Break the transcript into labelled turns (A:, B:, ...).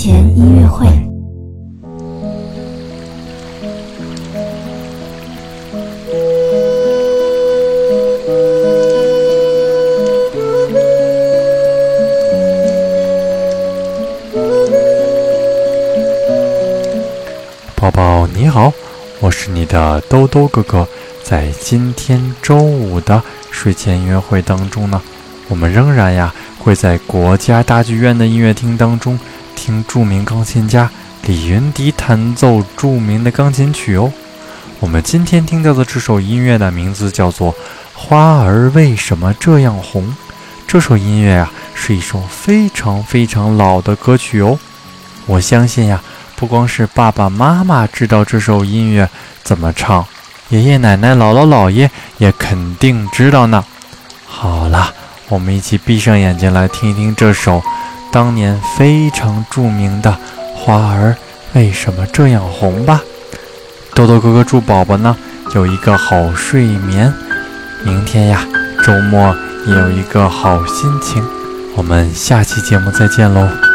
A: 前音乐会。
B: 宝宝你好，我是你的兜兜哥哥。在今天周五的睡前音乐会当中呢，我们仍然呀会在国家大剧院的音乐厅当中听著名钢琴家李云迪弹奏著名的钢琴曲哦。我们今天听到的这首音乐的名字叫做《花儿为什么这样红》。这首音乐啊是一首非常非常老的歌曲哦。我相信呀。不光是爸爸妈妈知道这首音乐怎么唱，爷爷奶奶、姥姥姥爷也肯定知道呢。好了，我们一起闭上眼睛来听一听这首当年非常著名的《花儿为什么这样红》吧。豆豆哥哥祝宝宝呢有一个好睡眠，明天呀周末也有一个好心情。我们下期节目再见喽。